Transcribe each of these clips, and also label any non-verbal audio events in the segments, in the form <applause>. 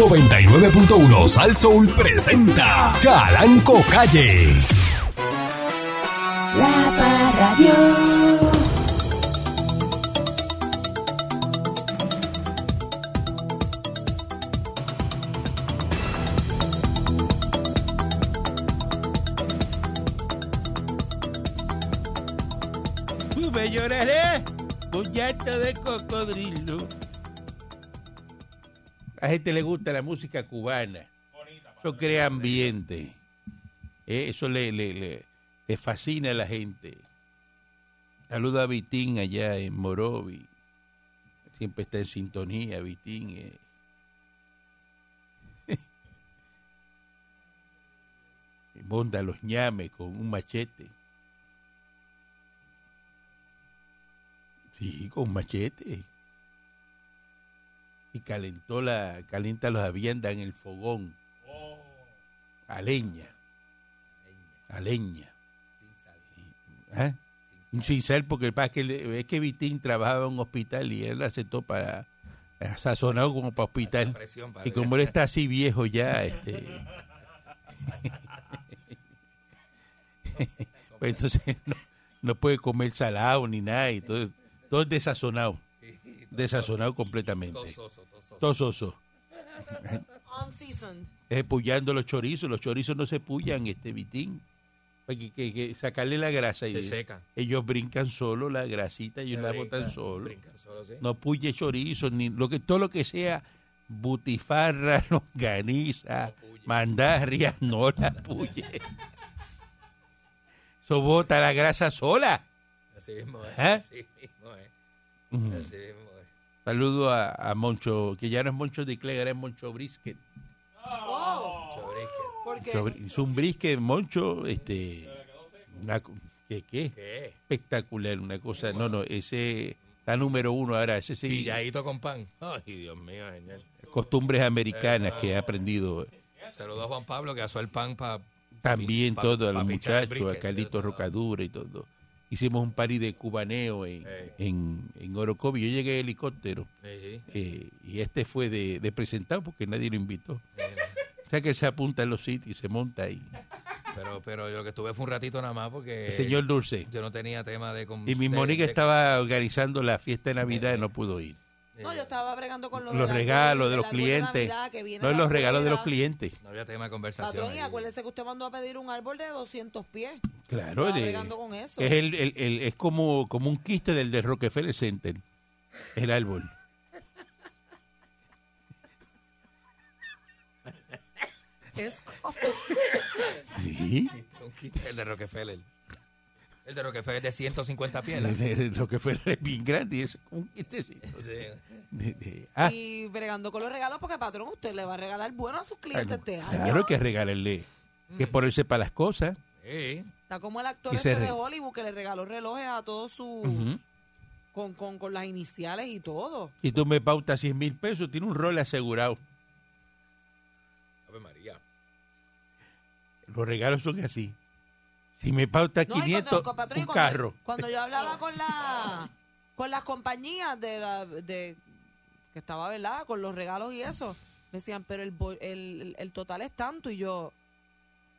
99.1 Sal Soul presenta Calanco Calle. La Parradio. Tú me lloraré con llanto de cocodrilo. A gente le gusta la música cubana. Eso crea ambiente. Eh, Eso le, le, le, le fascina a la gente. Saluda a Vitín allá en Morovi. Siempre está en sintonía, Vitín. eh. <laughs> Monta los ñames con un machete. Sí, con machete. Y calentó la, calienta los viandas en el fogón. A leña. A leña. ¿Ah? Sin sal, porque el pasa que es que Vitín trabajaba en un hospital y él aceptó para sazonado como para hospital. Y como él está así viejo ya, <laughs> este <laughs> <laughs> pues entonces no, no puede comer salado ni nada y todo, todo es desazonado. Desazonado completamente. Todo soso. Unseasoned. Es pullando los chorizos. Los chorizos no se pullan, este vitín. Hay que, que- que sacarle la grasa. y Se secan. Ellos brincan solo la grasita, ellos la botan solo. brincan solo, sí. No puye chorizo, ni lo que todo lo que sea butifarra, <laughs> longaniza, No mandarria, no la puye. Eso bota la grasa sola. Así mismo es. ¿Eh? Así mismo es. Ujú. Así mismo es. Saludo a, a Moncho, que ya no es Moncho de ahora es Moncho Brisket. Oh, Chobrisque. ¿por qué? Moncho Es un brisket, Moncho, este, una ¿qué, qué? ¿Qué? Espectacular, una cosa, no, no, ese está número uno ahora, ese sí, Pilladito con pan. Ay, Dios mío, señor. costumbres americanas que he aprendido Saludos a Juan Pablo que asó el pan para también Pa- todo, a pa los muchachos, a brisket. Carlitos Rocadura y todo. Hicimos un party de cubaneo en, en, en Orocovi. Yo llegué en helicóptero eh, y este fue de, de presentado porque nadie lo invitó. O sea que se apunta en los sitios y se monta ahí. Pero, pero yo lo que estuve fue un ratito nada más porque El señor Dulce. yo no tenía tema de... con- Y mi Mónica estaba organizando la fiesta de Navidad y no pudo ir. No, yo estaba bregando con los, Los regalos de los clientes. Navidad que viene No los regalos de los clientes. No había tema de conversación. Patrón, y acuérdese que usted mandó a pedir un árbol de 200 pies. Claro, Estaba de- bregando con eso. es, el, el- el- es como, como un quiste del de Rockefeller Center. El árbol. Es como- Sí. El de Rockefeller. El de Rockefeller es de 150 pies. El, el Rockefeller es bien grande y es como un quistecito. Sí. De- de- ah, Y bregando con los regalos porque, patrón, usted le va a regalar bueno a sus clientes claro, este año. claro que regalarle. Que ponerse para las cosas. Sí. Está como el actor este de Hollywood que le regaló relojes a todos sus... Con, con, con las iniciales y todo. Y tú me pautas 100 mil pesos, tiene un rol asegurado. Ave María. Los regalos son así. Si me pauta No, y 500, cuando- patrón, un cuando- carro. Cuando yo hablaba con la con las compañías de la de que estaba, ¿verdad? Con los regalos y eso, me decían, pero el, el, el total es tanto y yo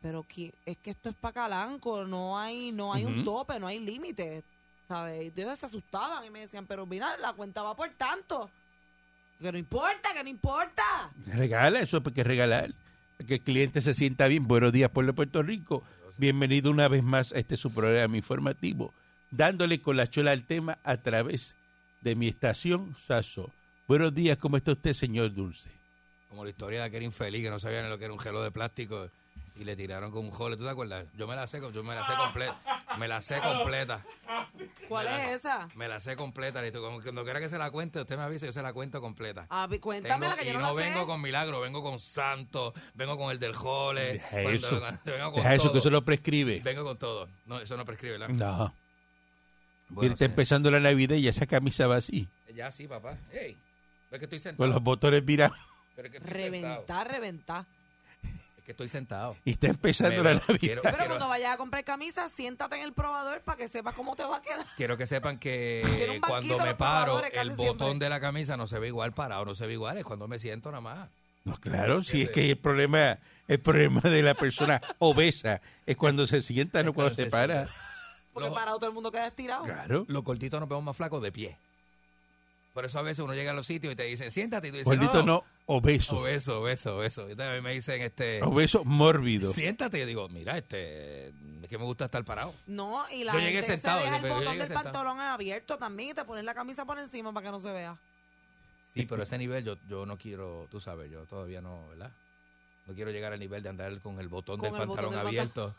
pero que es que esto es para Calanco, no hay no hay un tope, no hay límite, ¿sabes? Y ellos se asustaban y me decían, pero mira, la cuenta va por tanto. Que no importa, que no importa. Regala, eso hay que regalar. Que el cliente se sienta bien. Buenos días, pueblo de Puerto Rico. Bienvenido una vez más a este su programa informativo, dándole con la chola al tema a través de mi estación Saso. Buenos días, ¿cómo está usted, señor Dulce? Como la historia de aquel infeliz que no sabía ni lo que era un gelo de plástico y le tiraron con un jole. ¿Tú te acuerdas? Yo me la sé, yo me la sé completa. Me la sé completa. ¿Cuál es esa? Me la sé completa. listo. Cuando quiera que se la cuente, usted me avisa, yo se la cuento completa. Ah, vi- cuéntame Tengo- la que y yo no, no, la vengo sé. con milagro, vengo con santo, vengo con el del jole. Deja cuando- eso. vengo con Deja eso, todo. que eso lo prescribe. Vengo con todo. No, eso no prescribe, ¿verdad? No. Bueno, está sí. empezando la Navidad y esa camisa va así, Ya sí, papá. Ey, es que estoy con sentado. los botones mirados. Reventar, reventar. Es que estoy sentado. Y está empezando la Navidad. quiero- Pero quiero- cuando vayas a comprar camisa, siéntate en el probador para que sepas cómo te va a quedar. Quiero que sepan que Tiene un banquito cuando me paro, probadores casi el botón siempre. de la camisa no se ve igual parado, no se ve igual, es cuando me siento nada más. No, claro, si es que el problema, el problema de la persona <laughs> obesa es cuando se sienta, no cuando se para. Porque Los- para todo el mundo queda estirado. Claro. Los cortitos nos vemos más flacos de pie. Por eso a veces uno llega a los sitios y te dicen, siéntate. Y tú dices, Gordito no, obeso. Obeso, obeso, obeso. Y entonces a mí me dicen, este, Obeso mórbido. siéntate. Y yo digo, mira, este, es que me gusta estar parado. No, y la Yo llegué gente sentado, se deja yo- el botón del sentado. pantalón abierto también y te pones la camisa por encima para que no se vea. Sí, pero ese nivel yo, yo no quiero, tú sabes, yo todavía no, ¿verdad? No quiero llegar al nivel de andar con el botón Con del el botón pantalón del abierto.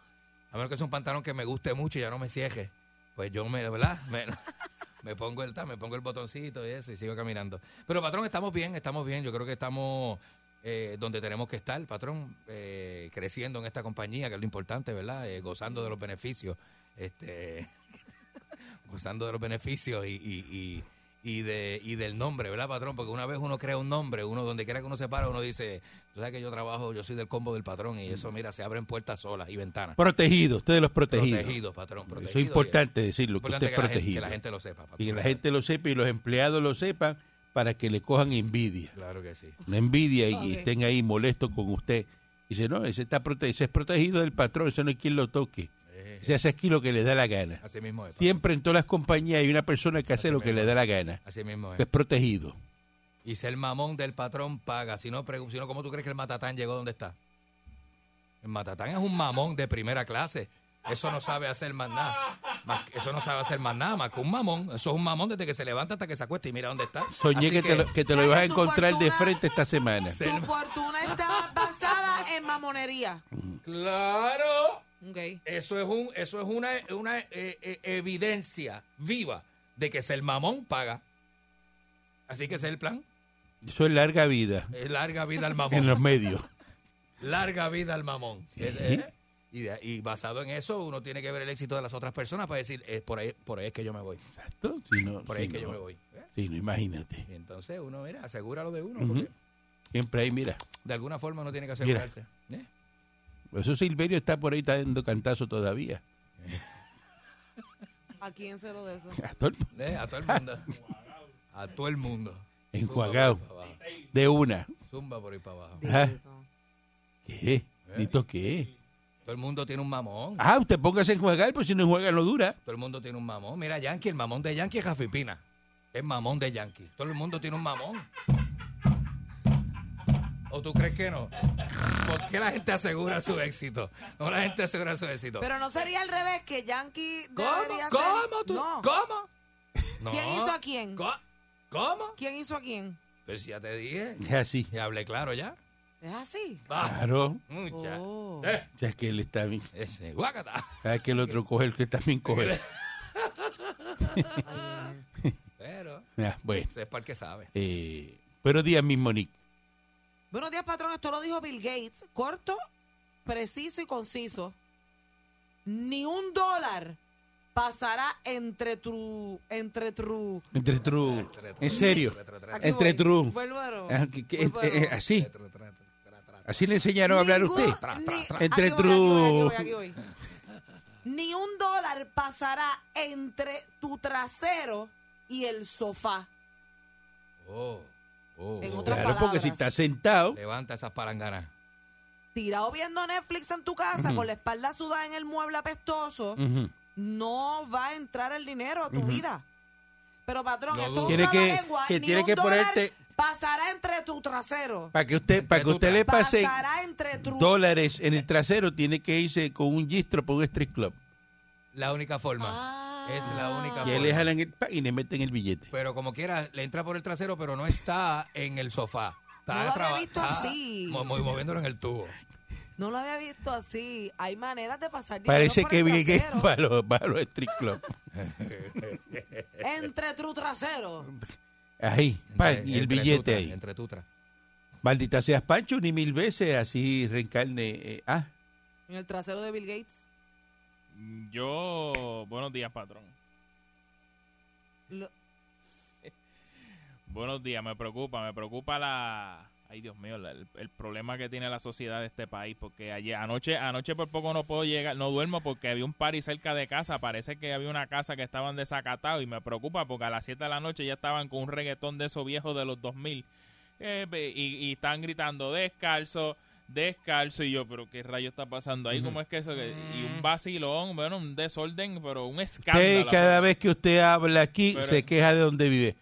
A menos que sea un pantalón que me guste mucho y ya no me cieje. Pues yo me, ¿verdad? Me, <laughs> me pongo el me pongo el botoncito y eso y sigo caminando. Pero patrón, estamos bien, estamos bien. Yo creo que estamos eh, donde tenemos que estar, patrón, eh, creciendo en esta compañía, que es lo importante, ¿verdad? Eh, gozando de los beneficios, este, <laughs> gozando de los beneficios y, y, y, de, y del nombre, ¿verdad, patrón? Porque una vez uno crea un nombre, uno donde quiera que uno se para, uno dice, tú sabes que yo trabajo, yo soy del combo del patrón y eso, mira, se abren puertas solas y ventanas. Protegido, ustedes los protegidos. Protegidos, patrón, protegidos. Eso es importante decirlo, que Importante usted es que la gente- protegido. que la gente lo sepa. patrón. Y que la gente lo sepa y los empleados lo sepan para que le cojan envidia. Claro que sí. Una envidia y, estén ahí molestos con usted. Dice, no, ese, está prote ese es protegido del patrón, ese no hay quien lo toque. Se hace aquí lo que le da la gana. así mismo es. Siempre en todas las compañías hay una persona que hace Así lo que mismo le da la gana. Así mismo que es. es protegido. Y ser mamón del patrón paga. Si no, si no, ¿cómo tú crees que el Matatán llegó donde está? El Matatán es un mamón de primera clase. Eso no sabe hacer más nada. Más- eso no sabe hacer más nada, más que un mamón. Eso es un mamón desde que se levanta hasta que se acuesta y mira dónde está. Soñé Así que, te lo, que te lo ibas a encontrar de frente esta semana. Tu fortuna está basada en mamonería. ¡Claro! Eso es, un, eso es una, una eh, eh, evidencia viva de que ser mamón paga. Así que ese es el plan. Eso es larga vida Es larga vida al en mamón. los medios. Larga vida al mamón. Sí. ¿Eh? Y, de- y basado en eso, uno tiene que ver el éxito de las otras personas para decir, eh, por, ahí, por ahí es que yo me voy. Exacto. Si no, Por ahí si es que no- yo me voy. ¿eh? si no, imagínate. Y entonces uno, mira, asegura lo de uno. Porque Siempre ahí, mira. de alguna forma uno tiene que Mira. asegurarse. ¿eh? Eso Silverio está por ahí está dando cantazo todavía. ¿A quién se lo de eso? A todo el- ¿Eh? A todo el mundo. A todo el mundo. Enjuagado. De una. Zumba por ahí para abajo. Dito. ¿Qué? ¿Dito qué? Todo el mundo tiene un mamón. Ah, usted póngase a enjuagar, pues si no enjuaga no dura. Todo el mundo tiene un mamón. Mira, Yankee, el mamón de Yankee es Jafipina. Es mamón de Yankee. Todo el mundo tiene un mamón. ¿O tú crees que no? ¿Por qué la gente asegura su éxito? ¿Cómo la gente asegura su éxito? Pero no sería al revés que Yankee ¿Cómo? ser- ¿Cómo tú? No. ¿Cómo? No. ¿Quién hizo a quién? ¿Cómo? ¿Quién hizo a quién? Pues ya te dije. Es así. Ya hablé claro ya. Es así. Claro. Mucha. Oh. Eh, Ya es que él está bien. ese, guácata. Cada que el otro <laughs> coge el que también coge. Pero, <laughs> Ah, bueno. ese es para el que sabe. Eh, buenos días, mi Monique. Buenos días, patrón. Esto lo dijo Bill Gates. Corto, preciso y conciso. Ni un dólar pasará entre tu... Entre tu... Entre tru. En serio. Entre nuevo. así. Así le enseñaron a hablar a usted. Entre voy. Ni un dólar pasará entre tu trasero y el sofá. Oh, oh, En otras Claro, porque si palabras. está sentado. Levanta esas palanganas. Tirado viendo Netflix en tu casa con la espalda sudada en el mueble apestoso, no va a entrar el dinero a tu vida. Pero patrón, No esto es Tiene un que- trabalengua, que ni tiene un que dólar ponerte- pasará entre tu trasero. Para que usted, para que usted le pase dólares en el trasero, tiene que irse con un gistro por un street club. La única forma. Ah. Es la única Y forma. le jalan el y le meten el billete. Pero como quiera, le entra por el trasero, pero no está en el sofá. Está No lo había visto está así. mo- mo- moviéndolo en el tubo. No lo había visto así. Hay maneras de pasar dinero Parece por que el Bill Gates trasero. <laughs> para los, para los street club. <laughs> Entre tu trasero. Ahí, pa, Entre- y el entre billete tutra, ahí. Entre tutra. Maldita seas Pancho, ni mil veces así reencarne. eh, ah, En el trasero de Bill Gates. Yo, buenos días, patrón. Lo- Buenos días, me preocupa, me preocupa la... Ay, Dios mío, la- el, el problema que tiene la sociedad de este país, porque ayer, anoche, anoche por poco no puedo llegar, no duermo porque había un party cerca de casa, parece que había una casa que estaban desacatados y me preocupa porque a las 7 de la noche ya estaban con un reggaetón de esos viejos de los 2000 eh, y, y están gritando descalzo, descalzo. Y yo, pero ¿qué rayo está pasando ahí? ¿Cómo es que eso? que- Y un vacilón, bueno, un desorden, pero un escándalo. Usted, cada vez que usted habla aquí, Pero- se queja de donde vive.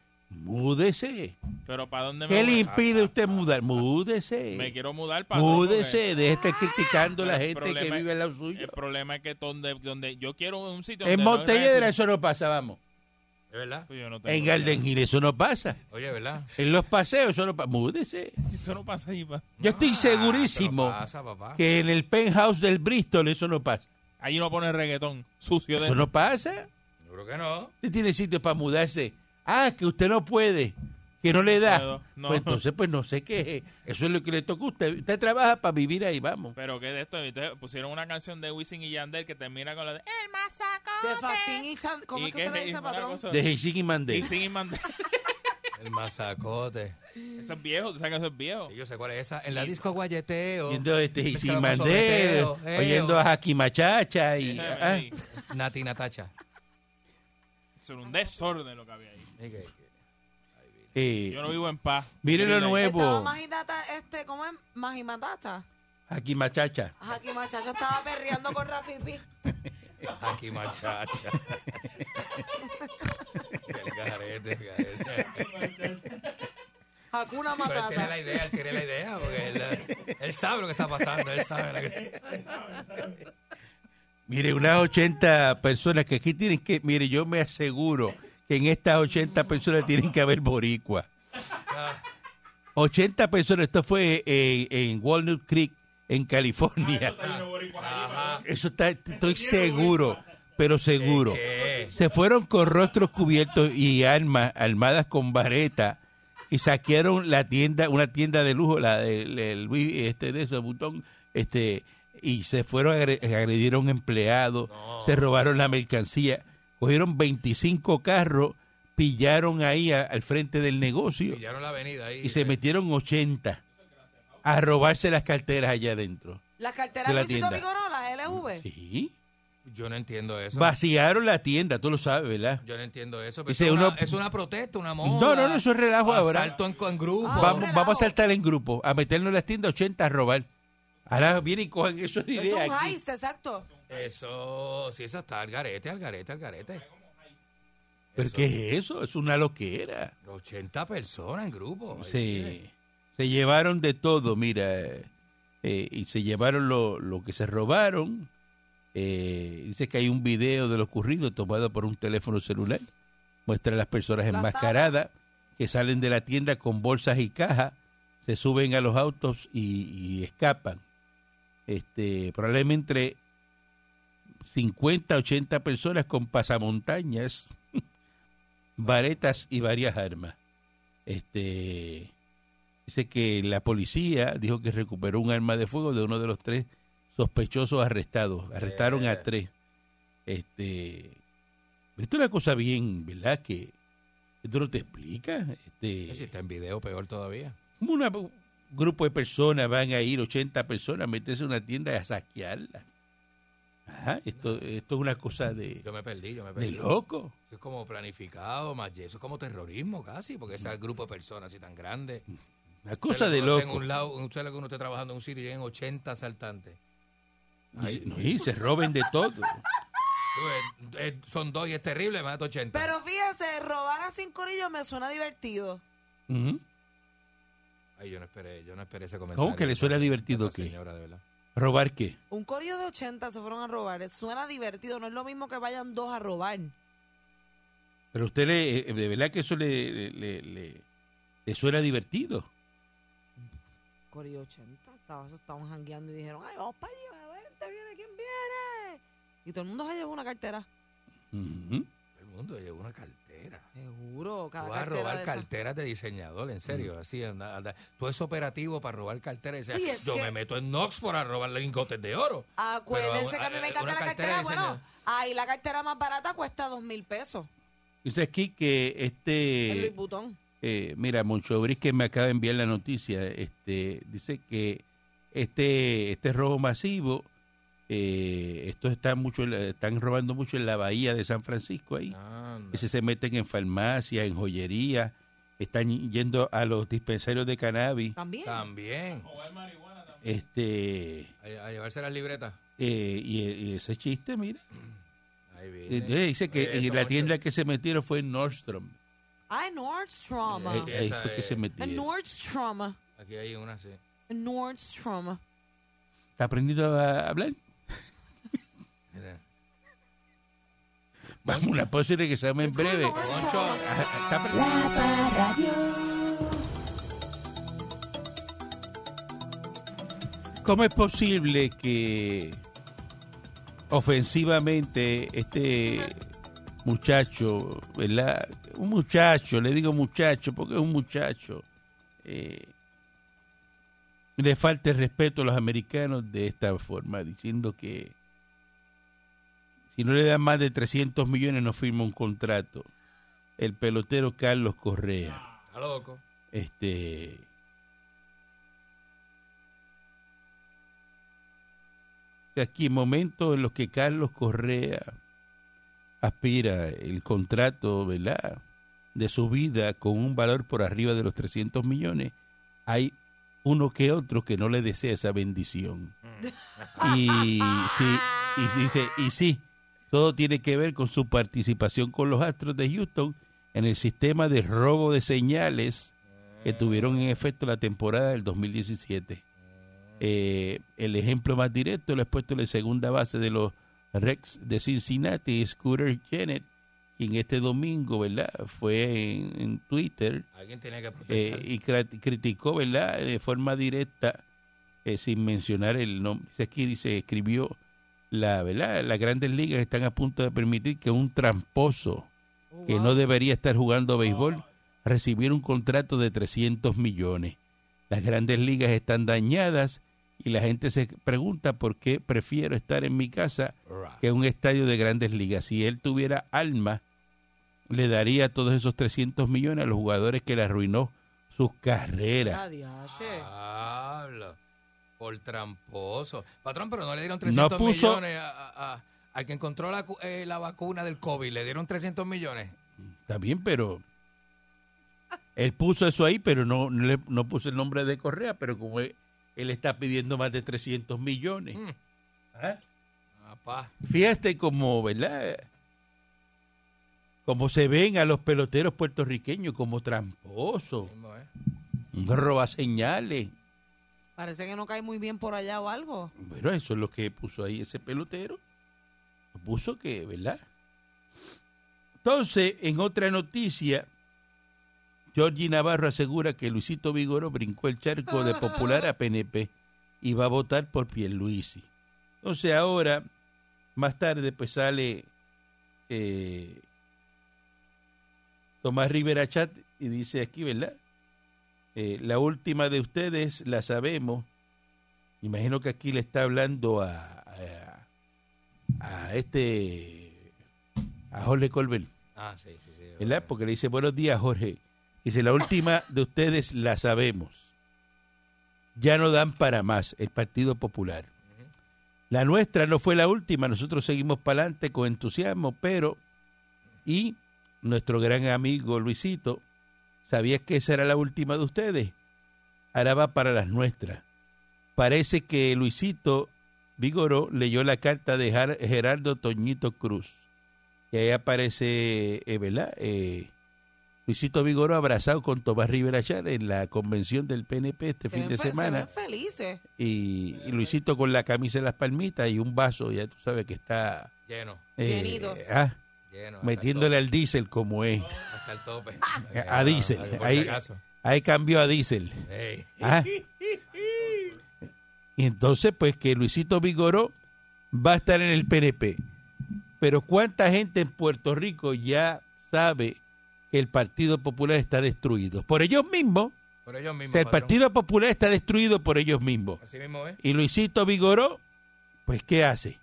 Múdese. Pero ¿para dónde me ¿Qué le impide a usted mudar? Múdese. Me quiero mudar para Múdese. Deje de estar criticando a la gente que vive al lado suyo. El problema es que donde, donde yo quiero un sitio En donde no Montelledra gente- eso no pasa, vamos. ¿Es verdad? Pues yo no tengo En. Garden Hill eso no pasa. Oye, ¿verdad? En los paseos eso no pasa. Múdese. Eso no pasa ahí, pa. Yo estoy Ah, segurísimo no pasa, papá. que en el penthouse del Bristol eso no pasa. Ahí no pone reggaetón sucio de Eso eso. no pasa. Yo creo que no. Usted tiene sitio para mudarse. Ah, que usted no puede, que no le da. no. Pues entonces, pues no sé qué. Eso es lo que le toca a usted. Usted trabaja para vivir ahí, vamos. Pero que de esto, entonces pusieron una canción de Wisin y Yandel que termina con la de El Mazacote. De Facín y San- ¿Cómo ¿Y es que qué usted le dice, patrón? De Hissing y Mandel. Wisin y Mandel. <laughs> El masacote. Eso es viejo, tú sabes que eso es viejo. Sí, yo sé cuál es esa. En la disco guayeteo. Oyendo este Mezclamos Mandel. sobreteo, eo. Oyendo a Jaki Machacha. Y, ah. Nati Natacha. Eso era un desorden lo que había ahí. Que- eh, Yo no vivo en paz. Mire lo nuevo. Majidata, este, ¿cómo es? Majimatata. Jaki Machacha. Aquí Machacha estaba perreando con Rafi Pi. Aquí machacha. el garete, el garete. Hakuna Pero él tiene la Matata. idea, él tiene la idea, porque él, él sabe lo que está pasando, él sabe lo que... Mire, unas 80 personas que aquí tienen que. Mire, yo me aseguro que en estas 80 personas tienen que haber boricua. 80 personas. Esto fue eh, en Walnut Creek, en California. Ajá. Eso está, estoy seguro, pero seguro. ¿Qué? Se fueron con rostros cubiertos y armas armadas con vareta y saquearon la tienda, una tienda de lujo, la del el Louis, este de esos botón, este y se fueron a agre- agredir a un empleado, No. se robaron la mercancía, cogieron 25 carros, pillaron ahí a- al frente del negocio Pillaron la avenida ahí. y se metieron 80 a robarse las carteras allá adentro. Las carteras De la tienda. Vigoró, las LV. Sí. Yo no entiendo eso. Vaciaron la tienda, tú lo sabes, ¿verdad? Yo no entiendo eso. pero Dice es, uno- una, es una protesta, una moda. No, no, no, eso es relajo ahora. Asalto en, en grupo. Ah, vamos, relajo. vamos a saltar en grupo, a meternos en las tiendas 80 a robar. Ahora vienen y cojan eso de Es un aquí. heist, exacto. Eso, sí, eso está al garete, al garete, al garete. ¿Pero Eso. qué es eso? Es una loquera. 80 personas en grupo. Se, se llevaron de todo, mira. eh, y se llevaron lo, lo que se robaron. Eh, dice que hay un video de lo ocurrido tomado por un teléfono celular. Muestra a las personas enmascaradas que salen de la tienda con bolsas y cajas, se suben a los autos y, y escapan. Este, probablemente 50, 80 personas con pasamontañas, <laughs> varetas y varias armas. Este dice que la policía dijo que recuperó un arma de fuego de uno de los tres sospechosos arrestados. Arrestaron a Eh. tres. Este esto es una cosa bien, ¿verdad? Que esto no te explica. Este, Si está en video, peor todavía. un grupo de personas van a ir, 80 personas, a meterse en una tienda y a saquearla. Ajá, esto, esto es una cosa de, Yo me perdí, yo me de perdí. loco. Eso es como planificado, más eso es como terrorismo casi, porque ese grupo de personas así tan grande. Una cosa Usted de conoce En loco. un lado, usted lo que uno esté trabajando en un sitio y lleguen 80 asaltantes. Y, no, y se roben de todo. Eh, son dos y es terrible, más de 80. Pero fíjese, robar a cinco corillos me suena divertido. Ujú. Ay, yo no esperé, yo no esperé ese comentario. ¿Cómo que le suena divertido qué? señora, de verdad. ¿Robar qué? Un corillo de 80 se fueron a robar. Suena divertido. No es lo mismo que vayan dos a robar. Pero usted le, eh, de verdad que eso le, le, le- le- le suena divertido. Corillo 80. Estaban, estaban jangueando y dijeron, ay, vamos para allá, a ver, te viene, ¿quién viene? Y todo el mundo se llevó una cartera. Ujú. El mundo lleva una cartera. Seguro, cada Tú vas a cartera robar de carteras de diseñador, en serio. Así, anda, anda. Tú es operativo para robar carteras. Yo que- me meto en Knoxford a robar lingotes de oro. Acuérdense Pero, que a mí eh, me encanta una la cartera cartera. Bueno, ahí la cartera más barata cuesta dos mil pesos. Dice aquí que el este, Vuitton. eh, mira, Moncho Bris, que me acaba de enviar la noticia, este, dice que este, este robo masivo, eh, estos están mucho, en la- están robando mucho en la bahía de San Francisco ahí. Anda. Ese se meten en farmacias, en joyería, están yendo a los dispensarios de cannabis, También. También. este, A, a llevarse las libretas. eh, y, y ese chiste, mire, <clears throat> Ahí eh, viene. dice que en la tienda que se metieron fue en Nordstrom, Ah, en Nordstrom. ahí, Sí, ahí esa fue que se En metieron. Nordstrom. Aquí hay una, sí. En Nordstrom. ¿Está aprendiendo a hablar? Mira. Vamos, una pausa y regresamos en breve. Ah, está. La. ¿Cómo es posible que ofensivamente este muchacho, ¿verdad? Un muchacho, le digo muchacho porque es un muchacho, eh, le falte respeto a los americanos de esta forma, diciendo que si no le dan más de 300 millones no firma un contrato. El pelotero Carlos Correa está loco. este aquí momentos en los que Carlos Correa aspira el contrato ¿verdad? de su vida con un valor por arriba de los 300 millones hay uno que otro que no le desea esa bendición y sí y sí, dice y sí todo tiene que ver con su participación con los Astros de Houston en el sistema de robo de señales que tuvieron en efecto la temporada del 2017. Eh, el ejemplo más directo lo he puesto en la segunda base de los Rex de Cincinnati, Scooter Jennett, quien este domingo, ¿verdad? Fue en, en Twitter Alguien tiene que eh, y criticó, ¿verdad? De forma directa, eh, sin mencionar el nombre. Aquí, dice, escribió, la, ¿verdad? Las grandes ligas están a punto de permitir que un tramposo Oh, que wow. no debería estar jugando béisbol recibiera un contrato de 300 millones. Las grandes ligas están dañadas y la gente se pregunta por qué prefiero estar en mi casa que en un estadio de grandes ligas. Si él tuviera alma, le daría todos esos 300 millones a los jugadores que le arruinó sus carreras. Por tramposo. Patrón, pero no le dieron 300 puso- millones a, a- a- al que encontró la, eh, la vacuna del COVID. Le dieron 300 millones. Está bien, pero él puso eso ahí, pero no, no, puso el nombre de Correa, pero como él, él está pidiendo más de 300 millones. Mm. ¿Ah? Fíjate como, ¿verdad? Como se ven a los peloteros puertorriqueños como tramposos, roba señales. Parece que no cae muy bien por allá o algo. Bueno, eso es lo que puso ahí ese pelotero. Puso que, ¿verdad? Entonces, en otra noticia, Georgie Navarro asegura que Luisito Vigoro brincó el charco de popular a PNP y va a votar por Pierluisi. Entonces ahora, más tarde, pues sale eh, Tomás Rivera Chat y dice aquí, ¿verdad? Eh, la última de ustedes la sabemos. Imagino que aquí le está hablando a, a, a este, a Jorge Colbert. Ah, sí, sí, sí. ¿verdad? Porque le dice, buenos días, Jorge. Dice, la última de ustedes la sabemos. Ya no dan para más el Partido Popular. La nuestra no fue la última, nosotros seguimos para adelante con entusiasmo, pero, y nuestro gran amigo Luisito, ¿sabías que esa era la última de ustedes? Ahora va para las nuestras. Parece que Luisito Vigoró leyó la carta de Gerardo Toñito Cruz. Y ahí aparece, eh, ¿verdad? Eh, Luisito Vigoró abrazado con Tomás Rivera Char en la convención del PNP este Se fin ven de Se semana. ven felices. Y, y Luisito con la camisa en las palmitas y un vaso, ya tú sabes que está Lleno, eh, Llenito. ah, lleno. metiéndole al diésel como es. <laughs> Hasta el tope. <laughs> A diésel. Ahí-. Ahí cambió a diésel. <laughs> Ah. Y entonces, pues que Luisito Vigoró va a estar en el PNP. Pero ¿cuánta gente en Puerto Rico ya sabe que el Partido Popular está destruido? Por ellos mismos. Por ellos O mismos. sea, el patrón. Partido Popular está destruido por ellos mismos. Así mismo, ¿eh? Y Luisito Vigoró, pues ¿qué hace?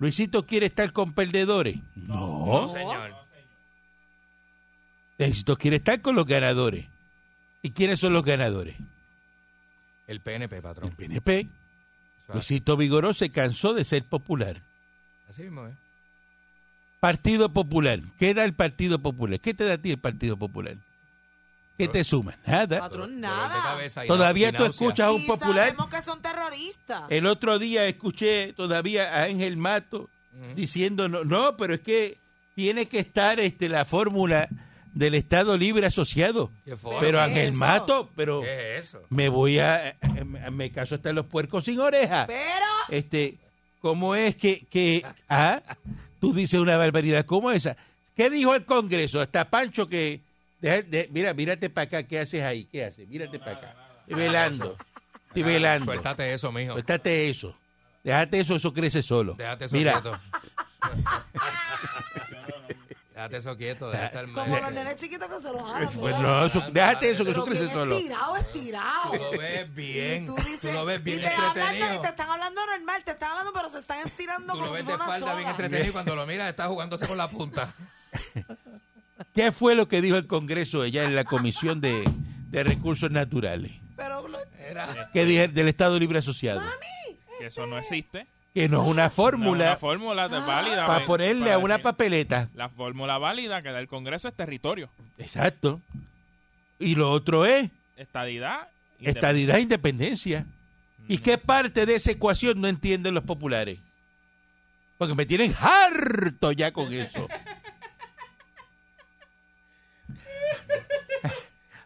¿Luisito quiere estar con perdedores? No. No, señor. Luisito quiere estar con los ganadores. ¿Y quiénes son los ganadores? El PNP, El patrón. PNP. Eso es Luisito Vigoró se cansó de ser popular. Así mismo, ¿eh? Partido Popular. ¿Qué da el Partido Popular? ¿Qué te da a ti el Partido Popular? ¿Qué te suman? Nada. Patrón, Todavía tú escuchas a un popular. sabemos que son terroristas. El otro día escuché todavía a Ángel Mato diciendo, no, no, pero es que tiene que estar este la fórmula del Estado Libre Asociado. Pero ¿qué Ángel es? Mato, pero ¿Qué es eso? me voy a, eh, me caso hasta los puercos sin oreja. Pero Este, ¿cómo es que, que ah, tú dices una barbaridad como esa? ¿Qué dijo el Congreso? Hasta Pancho que, deja- de- mira, mírate para acá, ¿qué haces ahí? ¿Qué haces? Mírate para acá. Estoy velando, estoy velando. Suéltate eso, mijo. Suéltate eso. Déjate eso, eso crece solo. Déjate eso Mira, quieto. Déjate eso quieto, déjate estar como los nenes chiquitos que se los jalan. pues no, eso- déjate eso, que eso crece bien solo. estirado, estirado. Tú lo ves bien. Y tú, dices, Tú lo ves bien y te hablan- entretenido. y te están hablando normal, te están hablando, pero se están estirando Tú como lo si ves de fuera una espalda bien soga. entretenido y cuando lo miras está jugándose con la punta. <laughs> ¿Qué fue lo que dijo el Congreso allá en la Comisión de, de Recursos Naturales? Pero Era. ¿Qué dije del Estado Libre Asociado? Que eso no existe. Que no es una No es una fórmula fórmula de- válida. para ven, ponerle para a una decir- papeleta. La fórmula válida que da el Congreso es territorio, Exacto. Y lo otro es estadidad. estadidad e independencia. ¿Y qué parte de esa ecuación no entienden los populares? Porque me tienen harto ya con <laughs> eso.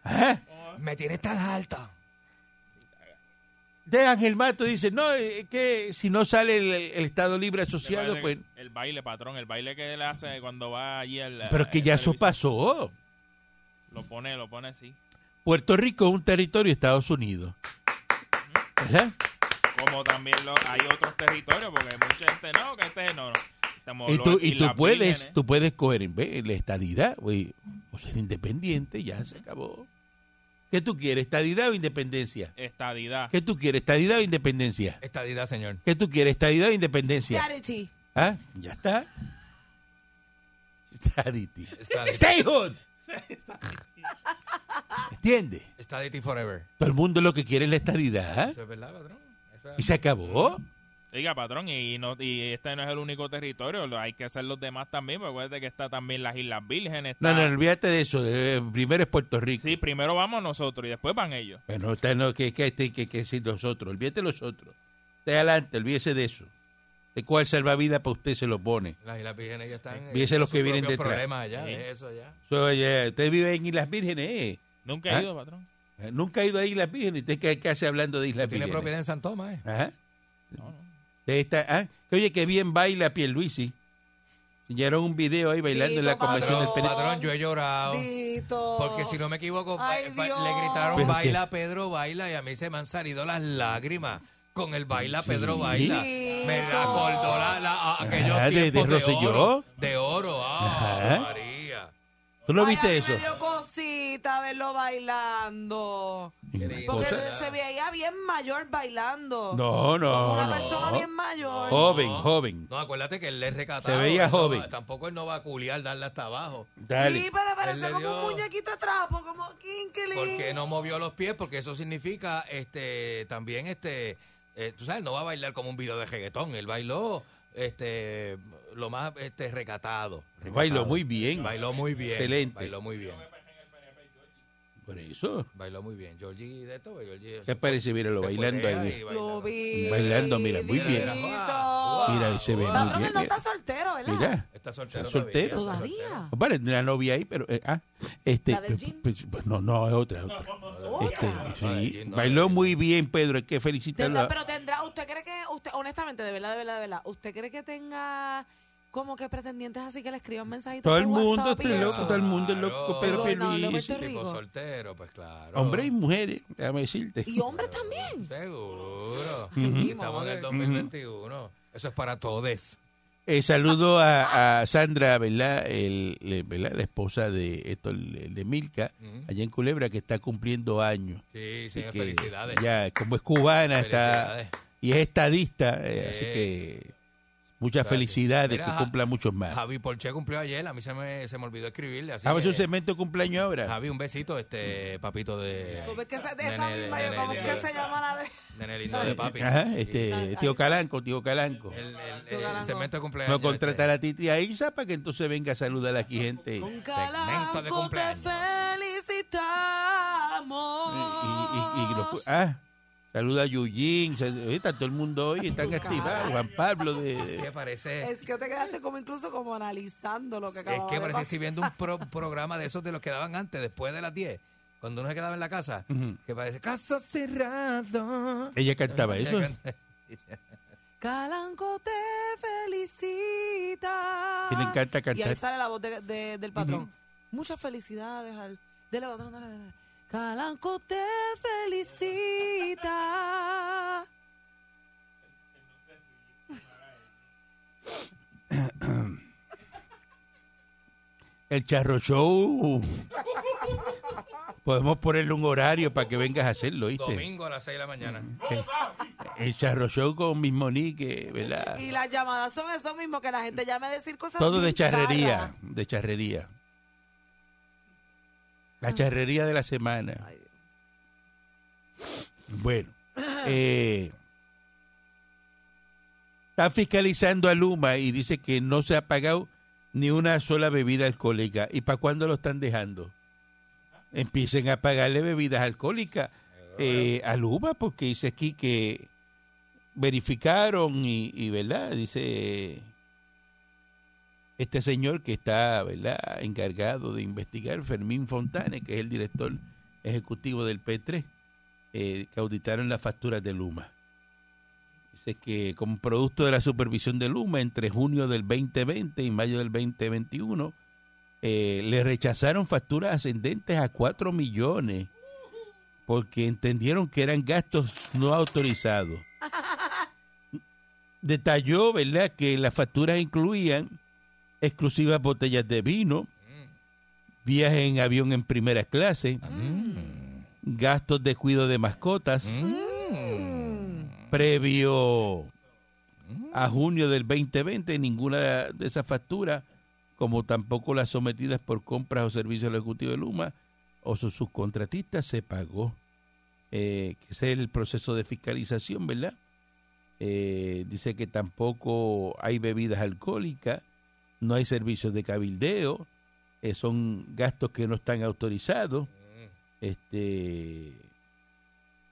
¿Ah? Me tienes tan alta. De Ángel Mato dice, no, es que si no sale el, el Estado Libre Asociado, pues... El baile, patrón, el baile que él hace cuando va allí al... Pero es que ya eso pasó. Lo pone, lo pone así. Puerto Rico es un territorio de Estados Unidos. ¿Verdad? Como también lo, hay otros territorios, porque mucha gente no, que este no, no. Estamos Y tú, y tú puedes, tú puedes coger en vez la estadidad o ser independiente, ya se acabó. ¿Qué tú quieres, estadidad o independencia? Estadidad. ¿Qué tú quieres, estadidad o independencia? Estadidad, señor. ¿Qué tú quieres, estadidad o independencia? Charity. ¿Ah? Ya está. Stadity. Estadity. Statehood. ¿Entiendes? Estadity forever. Todo el mundo lo que quiere es la estadidad. ¿ah? Eso es verdad, patrón. Eso es Y se acabó. Oiga, patrón, y, no, y este no es el único territorio, lo- hay que hacer los demás también, porque acuérdate que está también las Islas Vírgenes. No, está- no, olvídate de eso. eh, primero es Puerto Rico. Sí, primero vamos nosotros y después van ellos. Bueno, usted no, que, que, que, que, que si nosotros, olvídate de los otros. Usted adelante, olvídese de eso. ¿De cuál salvavidas para usted se lo pone? Las Islas Vírgenes ya están. Fíjese eh, los que vienen detrás. problemas allá, Sí. de eso ya. So, oye, usted vive en Islas Vírgenes, ¿eh? Nunca he ¿Ah? ido, patrón. Eh, Nunca ha ido a Islas Vírgenes. ¿Usted qué, qué hace hablando de Islas Tiene Vírgenes? propiedad en San Tomás, ¿eh? Ajá. No, no. De esta, ah, que oye, que bien baila Pierluisi. Enseñaron un video ahí bailando en la convención del PNP. patrón, yo he llorado. Dito. Porque si no me equivoco, Ay, ba- ba- Dios. le gritaron ¿Pero baila, Pedro, baila, y a mí se me han salido las lágrimas con el baila, Pedro, Sí. baila. Dito. Me acordó la, la- a- aquellos Ah, de- de de, Rosselló. oro. De oro, ah, Ajá. María. ¿Tú no Ay, viste eso? Cosita verlo bailando. Porque cosa. se veía bien mayor bailando. No, no, Como una no. persona bien mayor. Joven, No. joven. No, acuérdate que él es recatado. Se veía no joven. tampoco él no va a culiar, darle hasta abajo. Dale. Sí, pero parece le como dio- un muñequito de trapo, como Kinkelin. Porque no movió los pies, porque eso significa este también este eh, tú sabes, no va a bailar como un video de reggaetón, él bailó este lo más este recatado. recatado. Bailó muy bien. Bailó muy bien. Excelente. Bailó muy bien. Por eso. Bailó muy bien. Georgie de esto, Georgie. ¿Qué parece? Míralo bailando ahí. bailando. Lo vi. Bailando, mira, muy bien. mira, se ve muy bien. él no está soltero, ¿verdad? Mira. Está soltero. Está soltero. todavía, está Todavía. Vale, una novia ahí, pero. eh, ah, este, ¿La del pues, pues, pues, no, no, es otra. otra. Este, No, del sí, gym, no, bailó muy bien, Pedro. Hay que felicitarlo. Tendrá- pero tendrá, ¿usted cree que, usted, honestamente, de verdad, de verdad, de verdad, ¿usted cree que tenga como que pretendientes así que le escriban mensajitos Todo por el mundo WhatsApp está loco, eso? todo el mundo es loco, Claro. Pierluisi. Puerto Tipo soltero, pues claro. Hombres y mujeres, déjame decirte. Y hombres también. Seguro. Ujú. Estamos en el 2021. Eso es para todos. Eh, saludo a, a Sandra, ¿verdad? El, le- ¿verdad? La esposa de esto, el- de Milka, allá en Culebra, que está cumpliendo años. Sí, Así señor, que felicidades. Ya, como es cubana, está Felicidades. y es estadista, eh, Sí. así que muchas Gracias. felicidades, Mira, que cumpla muchos más. Javi Porche cumplió ayer, a mí se me, se me olvidó escribirle. Así Vamos a que, un segmento de cumpleaños ahora. Javi, un besito, este papito de. ¿Cómo es que se, de esa Nene, misma, nene ¿cómo es lindo que de- llama la de...? Nene lindo de papi. Ajá, este, tío Calanco, tío Calanco. El, el- el- segmento de cumpleaños. No contratar este, a Titi Aiza para que entonces venga a saludar aquí gente. Un Segmento de calanco te cumpleaños. felicita. amor. Y, y- y los- ah, saluda a Yujin, está todo el mundo hoy, están Tu activados. Juan Pablo Es de... que parece... Es que te quedaste como incluso como analizando lo que Es acababa que de parece que estoy viendo un pro- <laughs> programa de esos de los que daban antes, después de las 10, cuando uno se quedaba en la casa, que parece caso cerrado. Ella cantaba eso. <laughs> Calanco te felicita. Que le encanta Y ahí cantar. sale la voz de- de- del patrón. Muchas felicidades al. Dele, patrón, dale, dale. Calanco te felicita. El Charro Show. Podemos ponerle un horario para que vengas a hacerlo, ¿viste? Domingo a las 6 de la mañana. El, el Charro Show con Miss Monique, ¿verdad? Y las llamadas son eso mismo, que la gente llame a decir cosas Todo de charrería, de charrería. La charrería de la semana. Ay, Bueno, eh, está fiscalizando a Luma y dice que no se ha pagado ni una sola bebida alcohólica. ¿Y para cuándo lo están dejando? Empiecen a pagarle bebidas alcohólicas eh, a Luma, porque dice aquí que verificaron y, y, ¿verdad? Dice este señor que está, ¿verdad? Encargado de investigar, Fermín Fontane, que es el director ejecutivo del P3 eh, que auditaron las facturas de Luma. Dice que como producto de la supervisión de Luma entre junio del 2020 y mayo del 2021, eh, le rechazaron facturas ascendentes a 4 millones porque entendieron que eran gastos no autorizados. <laughs> Detalló, ¿verdad?, que las facturas incluían exclusivas botellas de vino, viajes en avión en primera clase, gastos de cuidado de mascotas, previo a junio del 2020, ninguna de esas facturas, como tampoco las sometidas por compras o servicios del Ejecutivo de Luma o sus subcontratistas, se pagó. Eh, que ese es el proceso de fiscalización, ¿verdad? Eh, dice que tampoco hay bebidas alcohólicas, no hay servicios de cabildeo, eh, son gastos que no están autorizados. Este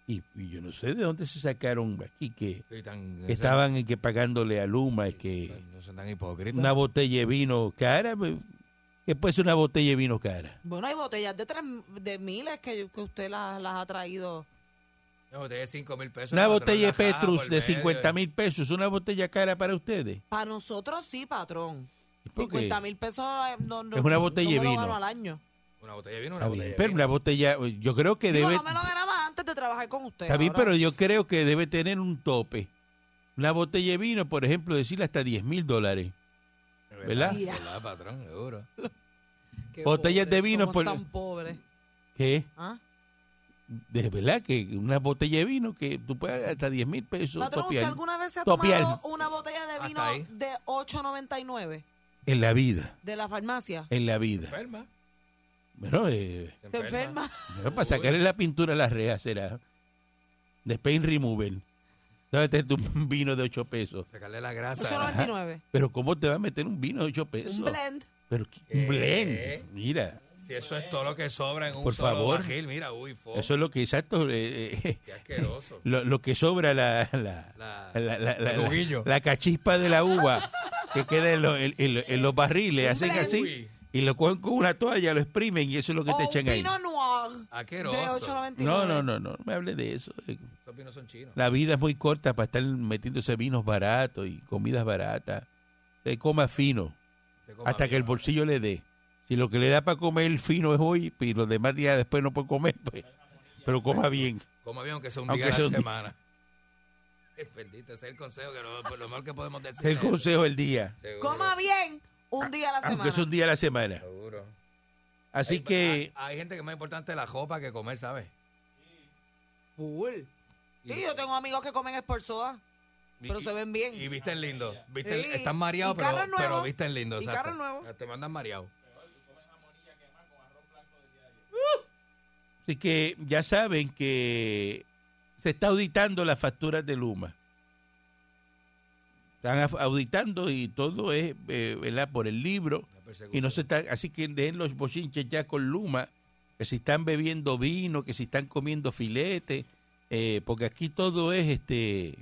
y, y yo no sé de dónde se sacaron aquí que, tan- que estaban en que pagándole a Luma es que No son tan hipócritas. una botella de vino cara, pues, ¿qué puede ser una botella de vino cara? Bueno, hay botellas de, tres, de miles que, que usted las, las ha traído. Una botella de 5 mil pesos. Una botella de Petrus de medio. 50 mil pesos, una botella cara para ustedes. Para nosotros sí, patrón. ¿Por qué? 50 mil pesos eh, no, no- Es una botella no de lo vino. gano al año. Una botella de vino, una Está botella bien, de pero vino. una botella, yo creo que Digo, debe... no me lo ganaba antes de trabajar con usted. Está bien, ahora. pero yo creo que debe tener un tope. Una botella de vino, por ejemplo, decirle hasta 10 mil dólares. Es ¿verdad? Ya. ¿Verdad, patrón? Seguro. <laughs> Qué botellas de pobres, vino somos por- tan pobres. ¿Qué? ¿Ah? De verdad que una botella de vino que tú puedes hasta 10 mil pesos Patrón, ¿usted topiar alguna vez se ha Topiar. tomado una botella de vino de 8.99 en la vida. de la farmacia? En la vida. Enferma. Bueno, eh, Se enferma. <laughs> bueno, para sacarle la pintura a las rejas será. De paint remover. Debe tener un <laughs> vino de 8 pesos. Sacarle la grasa. 8.99. Pero ¿cómo te va a meter un vino de 8 pesos? Un blend. Pero ¿qué- un blend. Mira, Si eso es todo lo que sobra en un Por solo favor. bajil, mira, uy, fo, eso es lo que exacto. eh, eh, qué asqueroso. <laughs> lo, lo que sobra la, la, La, la, la- la- el juguillo. la cachispa de la uva que queda en, lo- en- en- en los barriles, hacen así Uy, y lo cogen con una toalla, lo exprimen y eso es lo que O te un echan ahí. Pinot Noir. 8.99. No, no, no, no, no me hable de eso. Esos vinos son chinos. La vida es muy corta para estar metiéndose vinos baratos y comidas baratas. Se coma fino Te coma hasta que el bolsillo le dé. Si lo que le da para comer fino es hoy y los demás días después no puede comer, pues, pero coma bien. Coma bien, aunque sea un Aunque día a la semana. <laughs> Es bendito, ese es el consejo, que lo, pues, lo mejor que podemos decir. Es el consejo del día, Seguro, Coma bien un día a la semana. aunque es un día a la semana. Seguro. Así Hay- que Hay, hay gente que es más importante la jopa que comer, ¿sabes? Full. Sí, yo tengo amigos que comen Sport Soda, pero Y- se ven bien. Y visten lindo. Visten, Sí. Están mareados, pero, pero visten lindo. Y exacto. nuevos. Te mandan mareado. Así que ya saben que se está auditando las facturas de Luma. Están auditando y todo es eh, ¿verdad? por el libro. Y no se está, así que dejen los bochinches ya con Luma que si están bebiendo vino, que si están comiendo filete, eh, porque aquí todo es este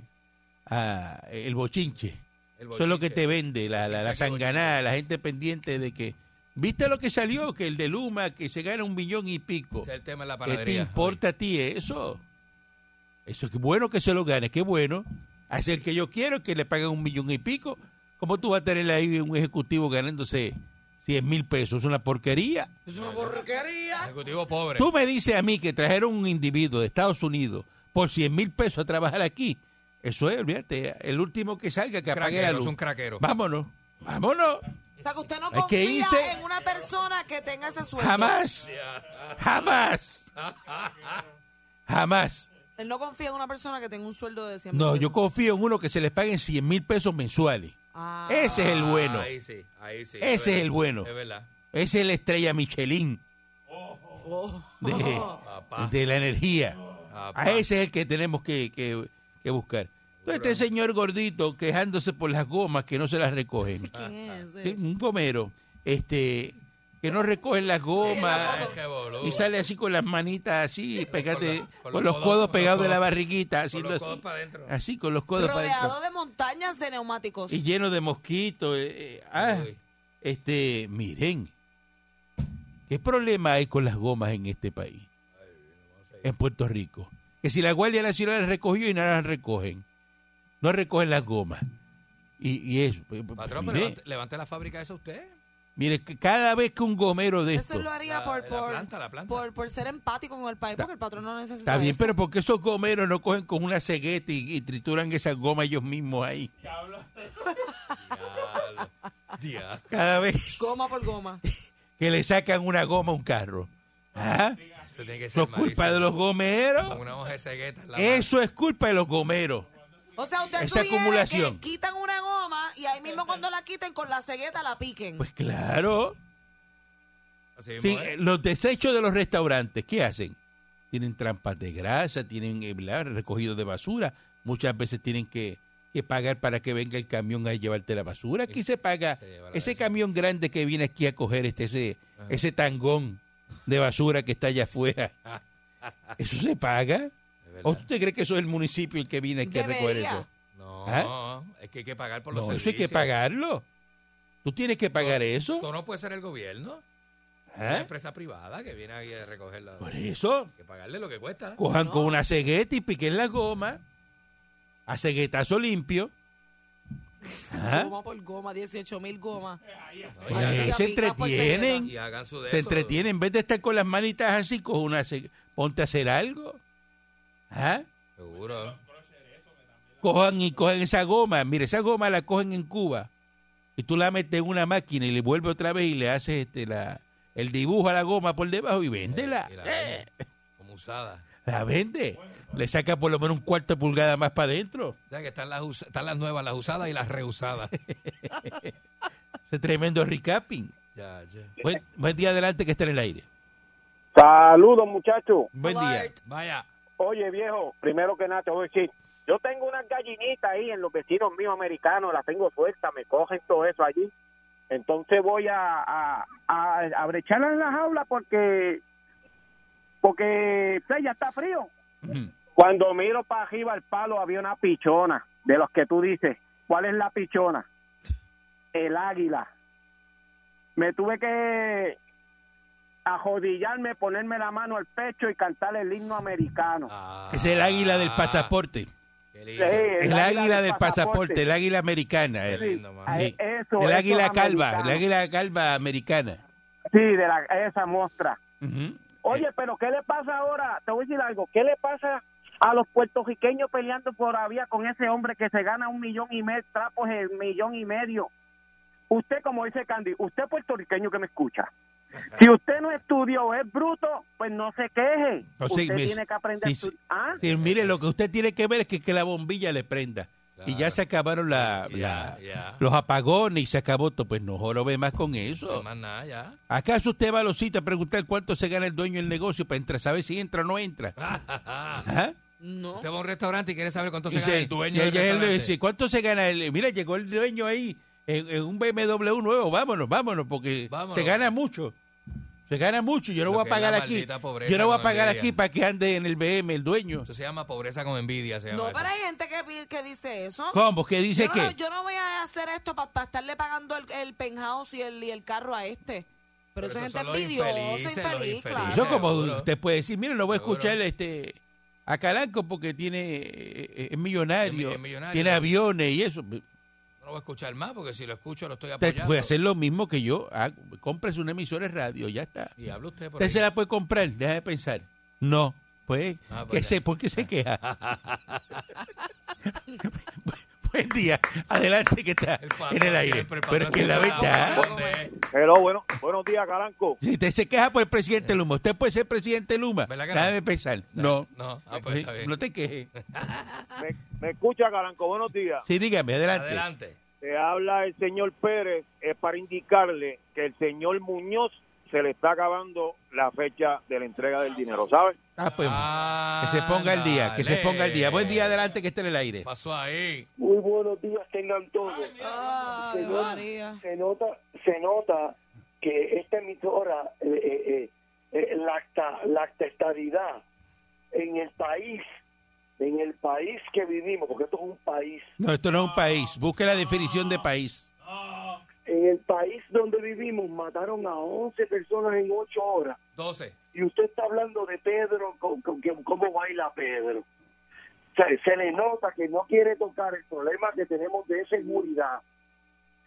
ah, el bochinche. El Eso es lo que bochinche. te vende, la, la, la Bochinche, sanganada, la gente pendiente de que... ¿Viste lo que salió? Que el de Luma, que se gana un millón y pico. Ese es el tema de la ¿Qué te importa a ti eso? Eso es bueno que se lo gane, qué bueno. Hacer que yo quiero que le paguen un millón y pico. ¿Cómo tú vas a tener ahí un ejecutivo ganándose 100 mil pesos? Es una porquería. Es una porquería. Ejecutivo pobre. Tú me dices a mí que trajeron un individuo de Estados Unidos por 100 mil pesos a trabajar aquí. Eso es, olvídate, el último que salga que apague la Craquero, es luz. un craquero. Vámonos, vámonos. O sea, que usted no confía hice- en una persona que tenga ese sueldo. Jamás, jamás, jamás. Él no confía en una persona que tenga un sueldo de 100 No, yo confío en uno que se les paguen 100 mil pesos mensuales. Ah. Ese es el bueno. Ahí sí, ahí sí. Ese es verdad, el bueno. Es verdad. Ese es la estrella Michelin Oh. de, Papá. de la energía. A ese es el que tenemos que, que- que buscar. Entonces, este señor gordito quejándose por las gomas que no se las recogen. <laughs> Un gomero, este, que no recogen las gomas <laughs> y sale así con las manitas así, pegate, Con la- con, los codos pegados de la barriguita, Con haciendo los así, codos para adentro. así con los codos para Rodeado adentro. de montañas de neumáticos. y lleno de mosquitos. eh, eh, ah, este, miren, ¿qué problema hay con las gomas en este país? En Puerto Rico. Que si la Guardia Nacional las recogió y no las recogen. No recogen las gomas. Y, y eso. pues, pues, Patrón, mire, pero levante, levante la fábrica esa usted. mire, que cada vez que un gomero de Eso esto... lo haría La- por, la por, planta, la planta. por, por ser empático con el país, porque el patrón no necesita Está bien, eso. pero porque esos gomeros no cogen con una cegueta y, y trituran esas gomas ellos mismos ahí? Diablo. Diablo. Cada vez Goma por goma. <laughs> que le sacan una goma a un carro. ¿Ah? Eso tiene que ser ¿Eso es culpa de los gomeros? Con una hoja de cegueta en la Eso es culpa de los gomeros. O sea, usted Esa acumulación. que quitan una goma y ahí mismo cuando la quiten con la cegueta la piquen. Pues claro. Así Sí, eh, es. los desechos de los restaurantes, ¿qué hacen? Tienen trampas de grasa, tienen eh, ¿verdad? recogido de basura. Muchas veces tienen que, que pagar para que venga el camión a llevarte la basura. Aquí se paga Se ese camión grande que viene aquí a coger este ese, ese tangón de basura que está allá afuera. <laughs> ¿Eso se paga? Verdad. ¿O usted cree que eso es el municipio el que viene aquí a recoger eso? No, ¿Ah? es que hay que pagar por los No, eso hay que servicios. pagarlo. ¿Tú tienes que pagar eso? Esto no puede ser el gobierno. Es ¿Ah? Una empresa privada que viene ahí a recogerla. Por Hay eso, que pagarle lo que cuesta. cojan con una cegueta y piquen la goma a ceguetazo limpio. ¿Ah? Goma por goma, 18 mil gomas. Se entretienen. y hagan su de Se eso. entretienen. En vez de estar con las manitas así, coge una ponte a hacer algo. ¿Ah? Seguro. Cojan y cogen esa goma. Mire, esa goma la cogen en Cuba. Y tú la metes en una máquina y le vuelves otra vez y le haces este, la, el dibujo a la goma por debajo y véndela. Y la Eh, venden Como usada. la vende. Le saca por lo menos un cuarto de pulgada más para adentro. O sea que están las, us- están las nuevas, las usadas y las reusadas. <laughs> Ese tremendo recapping. ya, ya. Buen, buen día adelante que está en el aire. Saludos, muchachos. Buen día. Vaya. Oye, viejo, primero que nada te voy a decir, yo tengo unas gallinitas ahí en los vecinos míos americanos, las tengo sueltas, me cogen todo eso allí. Entonces voy a, a, a, a brecharlas en la jaula porque porque pues, ya está frío. Cuando miro para arriba al palo había una pichona, de los que tú dices. ¿Cuál es la pichona? El águila. Me tuve que ajodillarme, ponerme la mano al pecho y cantar el himno americano. Ah, Es el águila del pasaporte. Qué lindo. Sí, El, águila, del pasaporte, el águila americana. El, lindo, man. Ay, sí. eso, el eso águila calva, americano. el águila calva americana. Sí, de la, esa muestra. Oye, pero ¿qué le pasa ahora? Te voy a decir algo. ¿Qué le pasa a los puertorriqueños peleando todavía con ese hombre que se gana un millón y medio, trapos el millón y medio? Usted, como dice Candy, usted puertorriqueño que me escucha. Si usted no estudió, es bruto, pues no se queje. O sea, usted me- tiene que aprender a. ¿Ah? Sí, mire, lo que usted tiene que ver es que, que la bombilla le prenda. Y ya se acabaron la, los apagones y se acabó todo. Pues no jorobe más con eso. No más nada, ya. ¿Acaso usted va a los sitios a preguntar cuánto se gana el dueño del negocio para entrar, saber si entra o no entra? <laughs> ¿Ah? No. Usted va a un restaurante y quiere saber cuánto se Dice- gana el dueño y del ella él le restaurante. dice, ¿cuánto se gana? El, mira, llegó el dueño ahí en, en un BMW nuevo, vámonos, vámonos, porque Vámonos. se gana mucho. Se gana mucho. Yo no Lo voy a pagar aquí. Yo no voy a pagar envidia. aquí para que ande en el BM el dueño. Eso se llama pobreza con envidia. Se llama No, eso. pero hay gente que, que dice eso. ¿Cómo? ¿Qué dice yo, qué? no, yo no voy a hacer esto para estarle pagando el, el penthouse y el, y el carro a este. Pero, Pero eso es esos gente envidiosa, infeliz, infelices. claro. Eso como Seguro. usted puede decir, mire, no voy a Seguro. escuchar este a Calanco porque tiene eh, es millonario, Es mi- es millonario. tiene aviones y eso. No lo voy a escuchar más porque si lo escucho lo estoy apoyando. puede hacer lo mismo que yo. hago. Cómprese una emisora de radio, ya está. Y habla usted por Usted ahí. se la puede comprar, deja de pensar. No, pues, Ah, ¿qué pues ya. sé? ¿por qué se queja? <laughs> <laughs> Buen día, adelante que está en el aire. Pero es que la verdad, responde. Hello, bueno, buenos días, Caranco. si usted se queja por el presidente Luma, usted puede ser presidente Luma, ¿Verdad que deja no? de pensar. No, No, ah, pues está bien. no te quejes. Me, me escucha, Caranco, buenos días. Sí, dígame, adelante. Adelante. Te habla el señor Pérez es para indicarle que el señor Muñoz se le está acabando la fecha de la entrega del dinero, ¿sabes? Ah, pues, que se ponga al día, que se ponga al día. Buen día, adelante, que esté en el aire. Pasó ahí. Muy buenos días tengan todos. Ay, se nota, se nota que esta emisora eh, eh, eh, eh, lacta, lacta estadidad en el país, en el país que vivimos, porque esto es un país, No, esto no es un país. Busque la definición de país. En el país donde vivimos mataron a 11 personas en 8 horas. 12. Y usted está hablando de Pedro, con, con- que- cómo baila Pedro. O sea, se le nota que no quiere tocar el problema que tenemos de seguridad,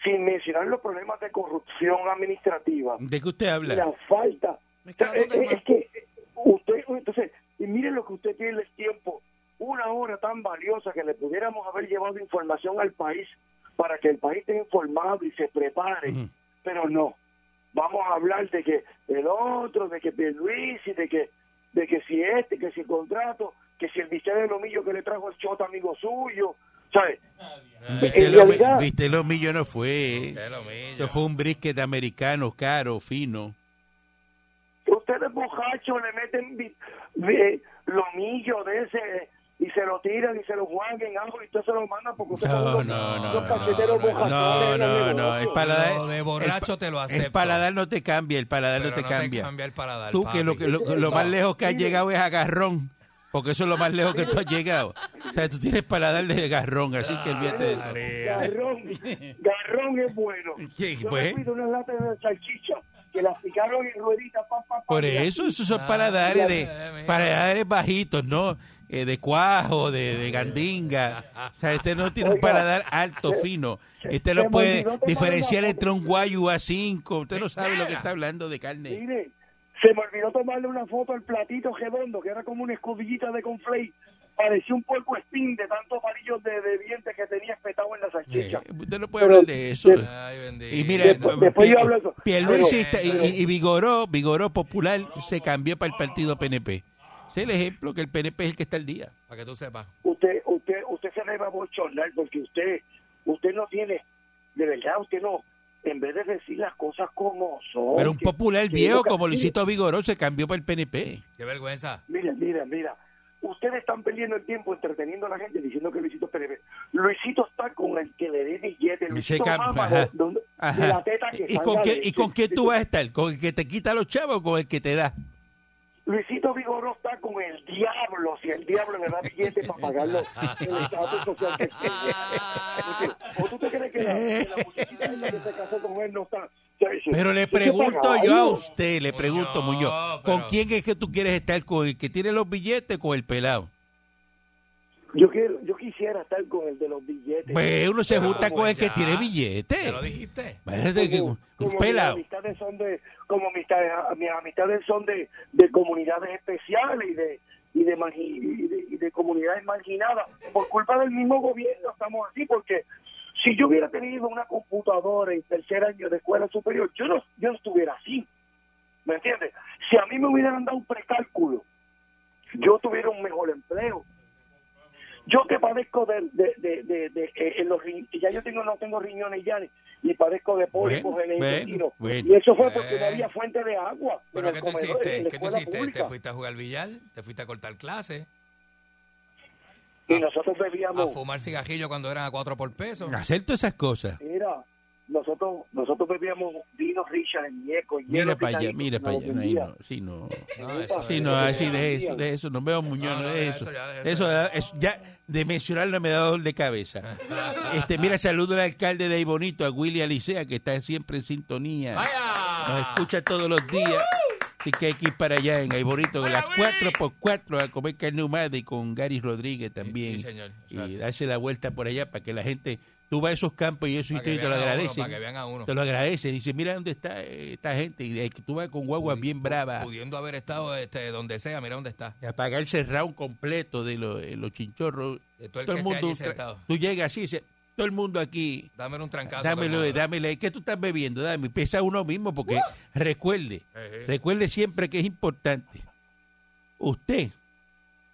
sin mencionar los problemas de corrupción administrativa. ¿De qué usted habla? la falta. Mezclando O sea, es, que usted, entonces, y miren lo que usted tiene el tiempo, una hora tan valiosa que le pudiéramos haber llevado información al país para que el país esté informado y se prepare, pero no. Vamos a hablar de que el otro, de que Luis y de que de que si este, que si el contrato, que si el bistec de Lomillo que le trajo el chota amigo suyo, ¿sabes? Viste En lo, realidad- viste lo millo no fue. Eso fue un brisket americano, caro, fino. ustedes borrachos le meten vi- lomillo de ese y se lo tiran y se lo juegan en algo y usted se lo manda porque usted No, no, no, unos no, no, No, no, el no. El paladar, Lo de borracho el- te lo El acepto. paladar no te cambia, el paladar Pero no te no cambia. te cambia el paladar, Tú que lo, papi. que lo, lo más No. lejos que has llegado es a garrón. Porque eso es lo más lejos que tú has llegado. O sea, tú tienes paladar de garrón, así que olvídate de eso. Garrón, garrón es bueno. <laughs> ¿Qué, Yo pues? me pido unas latas de salchicha que las picaron en rueditas, pa, pa, pa, Por eso, esos son Ah, paladares de paladares bajitos, ¿no? Eh, de cuajo, de, de gandinga. O sea, este no tiene un paladar alto, fino. Este no puede diferenciar una entre un guayu a cinco. Usted no sabe lo que está hablando de carne. Mire, se me olvidó tomarle una foto al platito redondo, que era como una escobillita de conflay. Parecía un puerco espín de tantos palillos de, de dientes que tenía espetado en la Eh, salchicha. usted no puede Pero- hablar de eso. de- Ay, bendito. Y mira, Después- después yo hablo de eso. Pierluisi Pero- y, pero- y Vigoró, Vigoró Popular se cambió para el partido PNP. Es el ejemplo que el PNP es el que está al día. Para que tú sepas. usted usted usted se debe abochornar porque usted usted no tiene de verdad usted no en vez de decir las cosas como son Pero un que- popular que viejo como Luisito Vigoró se cambió para el PNP. Qué vergüenza. mira mira mira ustedes están perdiendo el tiempo entreteniendo a la gente diciendo que Luisito Pérez Luisito está con el que le dé billete Luisito mama ajá. de- de- de Ajá. la teta que ¿Y con, qué. ¿Y con quién tú vas a estar? ¿Con el que te quita los chavos o con el que te da? Luisito Vigoró está con el diablo si el diablo le da billete para pagarlo el estatus social que tiene. ¿O tú te crees que la, que la muchachita que se casó con él no está? Pero le pregunto yo a usted, le pregunto, Muñoz, Muñoz, ¿con pero- quién es que tú quieres estar? ¿Con el que tiene los billetes o con el pelado? Yo quiero, yo quisiera estar con el de los billetes. Pues uno se Pero, junta con el que tiene ¿Te billetes. lo dijiste? Como, un como mis pelado. amistades son de, como mis, mis amistades son de, de comunidades especiales y de y de y de comunidades marginadas. Por culpa del mismo gobierno estamos así porque si yo hubiera tenido una computadora en tercer año de escuela superior yo no yo no estuviera así. ¿me entiendes? si a mí me hubieran dado un precálculo yo tuviera un mejor empleo yo que padezco de, de, de, de, de- eh, en los ri- ya yo tengo no tengo riñones ya y padezco de pólipos Bueno, en el bueno, intestino bueno. y eso fue porque no había fuente de agua ¿Pero en qué el tú comedor, hiciste? en la ¿Qué tú hiciste? ¿Te fuiste a jugar billar? ¿Te fuiste a cortar clases? y nosotros ¿A bebíamos fumar cigajillo cuando eran a cuatro por peso? Hacer todas esas cosas. mira nosotros nosotros bebíamos vino Richard en Ñeco. Mira hielo para allá, nos para allá. No, sí, no. No, eso, Sí, no, así de eso, de eso. No veo Muñoz, No, no, no, de eso. eso ya, Eso, ya. es- ya de mencionarlo me da dolor de cabeza. <laughs> Este, mira, saludo al alcalde de ahí bonito, a Willy Alicea, que está siempre en sintonía. Nos ¡Vaya! escucha todos los días. Así que hay que ir para allá en Aiborito con las 4x4 a comer carne humada y con Gary Rodríguez también. Sí, señor. y darse la vuelta por allá para que la gente, tú vas a esos campos y eso y te, lo uno, agradecen. Para que vean a uno. Te lo agradecen. Dice, mira dónde está eh, esta gente. Y eh, tú vas con guaguas bien bravas. Pudiendo haber estado este, donde sea, mira dónde está. A pagar el round completo de los, eh, los chinchorros. De todo el todo mundo, tú llegas así, dice, todo el mundo aquí, Dámelo un trancazo. dámelo, mundo. dámele, ¿qué tú estás bebiendo? Dame, empieza uno mismo porque recuerde, Ejé. recuerde siempre que es importante. Usted,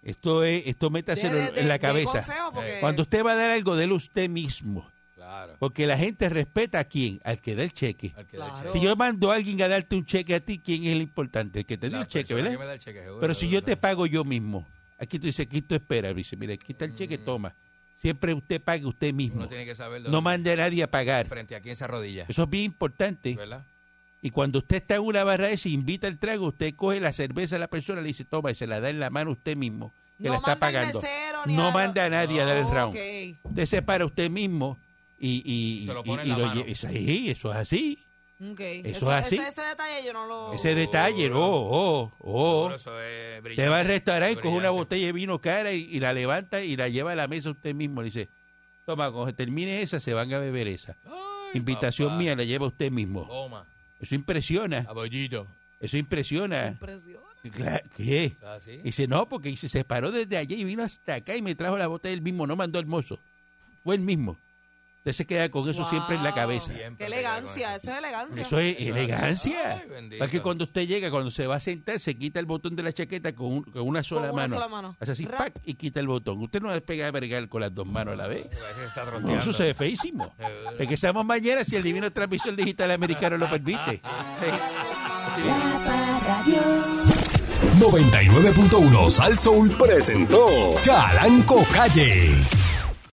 esto es, esto métaselo De- de- en la cabeza. consejo, porque- Cuando usted va a dar algo, délo usted mismo. Claro. Porque la gente respeta a quién, al que da el cheque. Al que da el Claro. cheque. Si yo mando a alguien a darte un cheque a ti, ¿quién es el importante? El que te dio el cheque, ¿verdad? que me da el cheque, seguro, Pero si yo te pago yo mismo, aquí tú dices, aquí tú esperas, dice, mira, aquí está el cheque, Mm. toma. Siempre usted pague usted mismo. Uno tiene que saber No mande a nadie a pagar. frente a quién se arrodilla. Eso es bien importante. ¿Verdad? Y cuando usted está en una barra esa y invita el trago, usted coge la cerveza a la persona, le dice, toma, y se la da en la mano usted mismo, que no la está pagando. mesero No a- manda a nadie a dar el round. Ok. Usted se para usted mismo y, y, Se lo y- pone en y la lo mano. sí, eso es así. Eso es así. Ese, ese detalle yo no lo... Ese detalle, oh, oh, oh. Eso es brillante. Te va al restaurante y coge una botella de vino cara y, y la levanta y la lleva a la mesa usted mismo. Le dice, toma, cuando se termine esa, se van a beber esa. Ay, Invitación papá. mía, la lleva usted mismo. Toma, Eso impresiona, abollito. eso impresiona. Impresiona. Claro, ¿Qué? ¿Es así? Dice, no, porque se separó desde allá y vino hasta acá y me trajo la botella él mismo, no mandó el mozo. Fue él mismo. Usted se queda con eso siempre en la cabeza. Siempre Qué elegancia, eso es elegancia. Eso es Eso elegancia. Ay. Porque cuando usted llega, cuando se va a sentar, se quita el botón de la chaqueta con, un- con una sola Con una mano. sola mano. Hace así, Rap. ¡pac! y quita el botón. Usted no despega a bregar con las dos manos a la vez. Que está No, eso se ve feísimo. <laughs> Regresamos mañana si el divino transmisor digital americano lo permite. <laughs> Sí. Así es. La Parradio. 99.1 Sal Soul presentó Calanco Calle.